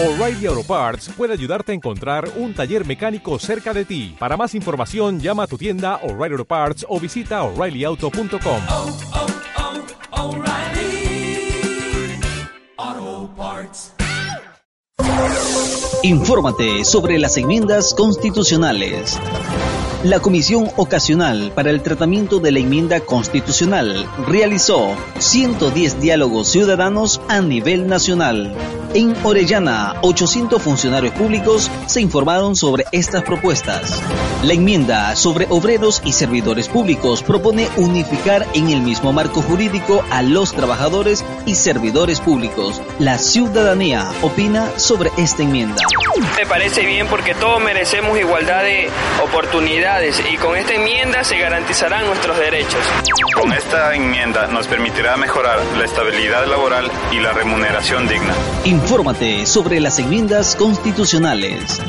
O'Reilly Auto Parts puede ayudarte a encontrar un taller mecánico cerca de ti. Para más información, llama a tu tienda O'Reilly Auto Parts o visita oreillyauto.com. oh, oh, O'Reilly Auto Parts. Infórmate sobre las enmiendas constitucionales. La Comisión Ocasional para el Tratamiento de la Enmienda Constitucional realizó 110 diálogos ciudadanos a nivel nacional. En Orellana, 800 funcionarios públicos se informaron sobre estas propuestas. La enmienda sobre obreros y servidores públicos propone unificar en el mismo marco jurídico a los trabajadores y servidores públicos. La ciudadanía opina sobre esta enmienda. Me parece bien porque todos merecemos igualdad de oportunidades y con esta enmienda se garantizarán nuestros derechos. Con esta enmienda nos permitirá mejorar la estabilidad laboral y la remuneración digna. Infórmate sobre las enmiendas constitucionales.